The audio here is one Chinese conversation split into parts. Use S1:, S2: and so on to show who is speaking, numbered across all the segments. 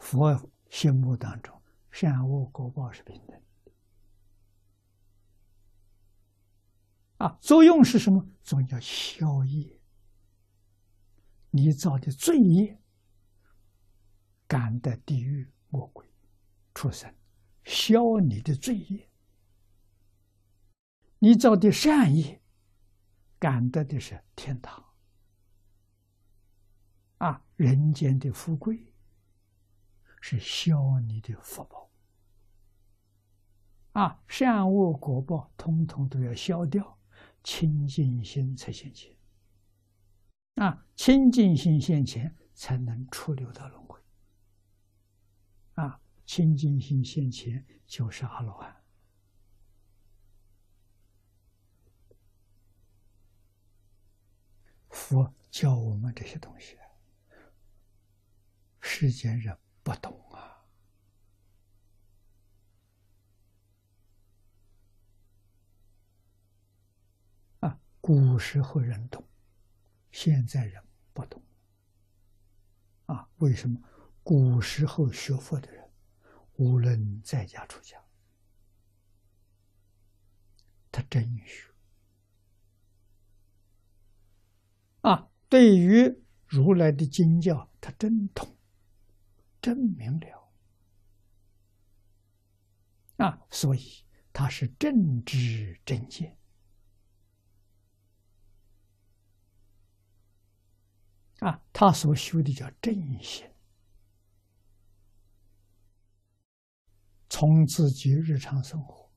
S1: 佛心目当中，善恶果报是平等啊。作用是什么？作用叫消业。你造的罪业，感得地狱、魔鬼、畜生，消你的罪业；你造的善业，感得的是天堂。啊，人间的富贵是消你的福报，啊，善恶果报通通都要消掉，清净心才现前。啊，清净心现前，才能出六道轮回。啊，清净心现前就是阿罗汉。佛教我们这些东西。世间人不懂啊！啊，古时候人懂，现在人不懂。啊，为什么？古时候学佛的人，无论在家出家，他真学。啊，对于如来的经教，他真懂。真明了。啊，所以他是正知正见。啊，他所修的叫正心，从自己日常生活、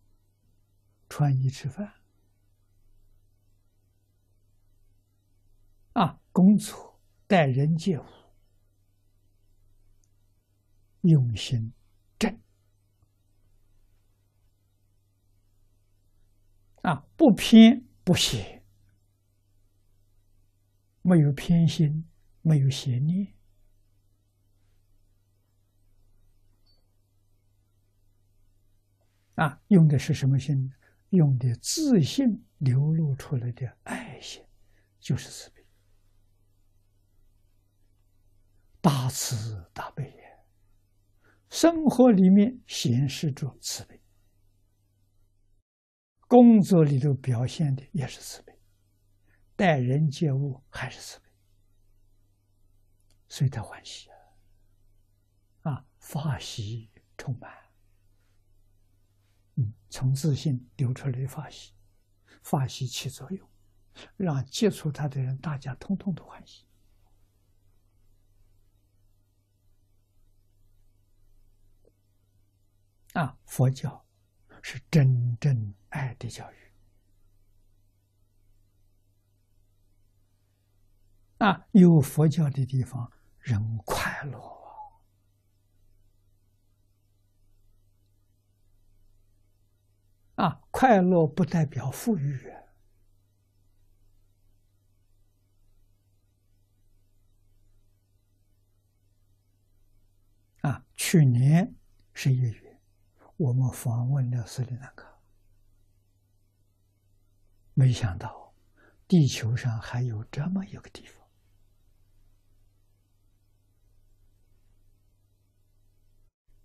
S1: 穿衣吃饭。啊，工作、待人接物。用心正啊，不偏不邪，没有偏心，没有邪念啊，用的是什么心？用的自信流露出来的爱心，就是慈悲，大慈大悲。生活里面显示着慈悲，工作里头表现的也是慈悲，待人接物还是慈悲，所以他欢喜啊，啊，法喜充满，嗯，从自信流出来的法喜，法喜起作用，让接触他的人大家通通都欢喜。啊，佛教是真正爱的教育。啊，有佛教的地方，人快乐啊！快乐不代表富裕啊！去年十一月。我们访问了斯里兰卡，没想到地球上还有这么一个地方，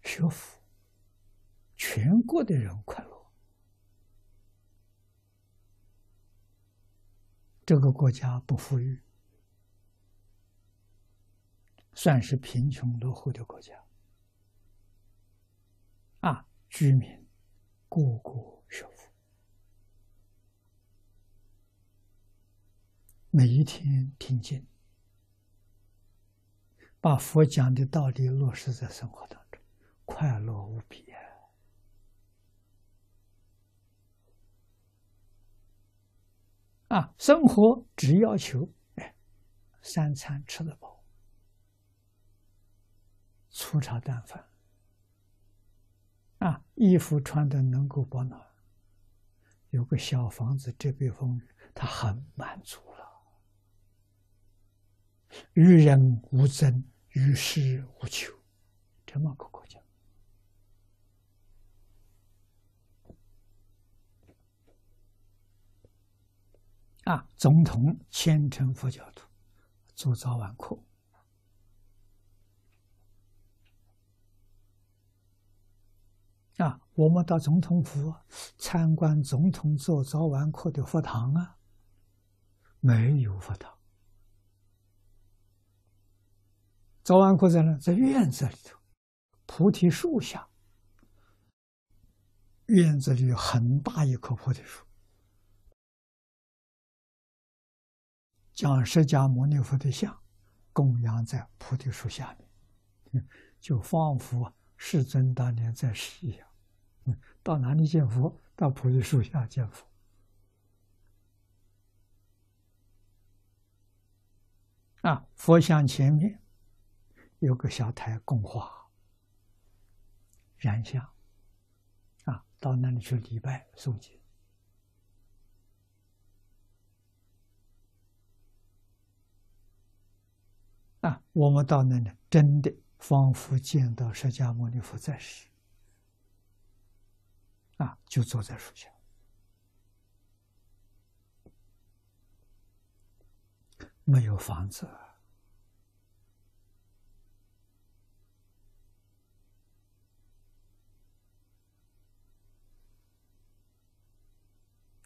S1: 学佛，全国的人快乐。这个国家不富裕，算是贫穷落后的国家。啊居民个个学佛，每一天听经，把佛讲的道理落实在生活当中，快乐无比啊！啊，生活只要求，三餐吃得饱，粗茶淡饭。衣服穿的能够保暖，有个小房子遮避风雨，他很满足了。与人无争，与世无求，这么个国家。啊，总统虔诚佛教徒，做早晚课。啊，我们到总统府参观总统做早晚课的佛堂啊，没有佛堂。早晚课在哪？在院子里头，菩提树下。院子里有很大一棵菩提树，将释迦牟尼佛的像供养在菩提树下面，就仿佛世尊当年在世一样。到哪里见佛？到菩提树下见佛。啊，佛像前面有个小台供花、燃香。啊，到那里去礼拜诵经。啊，我们到那里真的仿佛见到释迦牟尼佛在世。啊，就坐在树下，没有房子，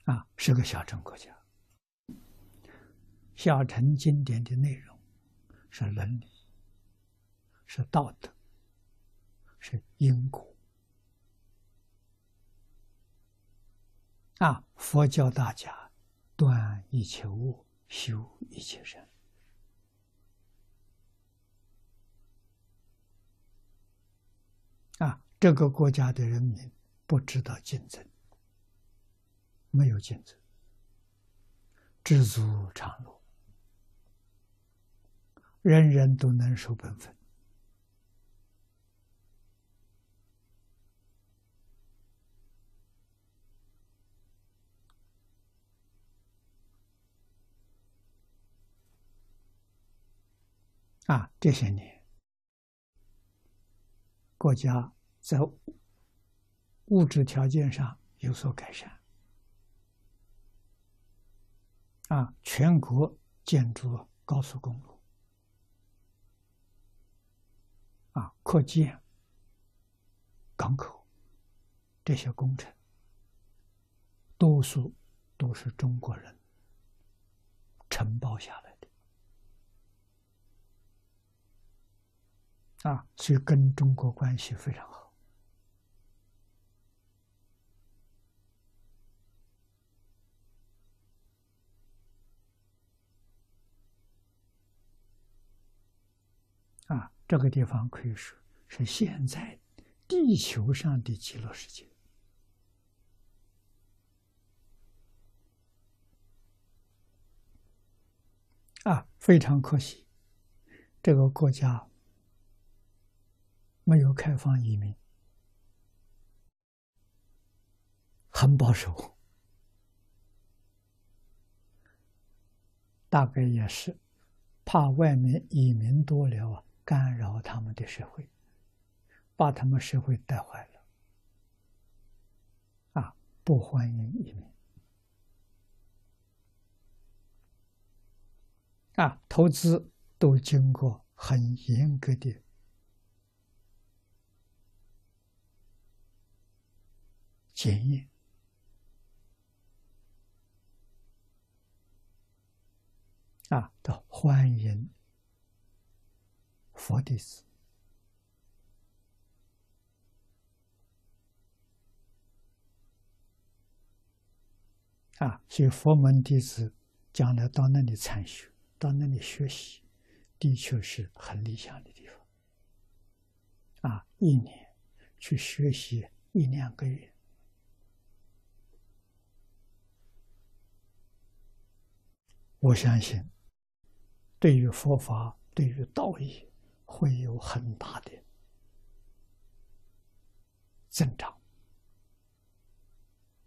S1: 啊，是个小城国家。小城经典的内容是伦理，是道德，是因果。啊！佛教大家断一切恶，修一切善。啊！这个国家的人民不知道竞争，没有竞争，知足常乐，人人都能守本分。啊，这些年，国家在物质条件上有所改善。啊，全国建筑高速公路，啊，扩建港口，这些工程，多数都是中国人承包下来。啊，所以跟中国关系非常好。啊，这个地方可以说是现在地球上的极乐世界。啊，非常可惜，这个国家。没有开放移民，很保守，大概也是怕外面移民多了啊，干扰他们的社会，把他们社会带坏了，啊，不欢迎移民，啊，投资都经过很严格的。检验啊，都欢迎佛弟子啊，所以佛门弟子将来到那里参学，到那里学习，的确是很理想的地方啊。一年去学习一两个月。我相信，对于佛法、对于道义，会有很大的增长。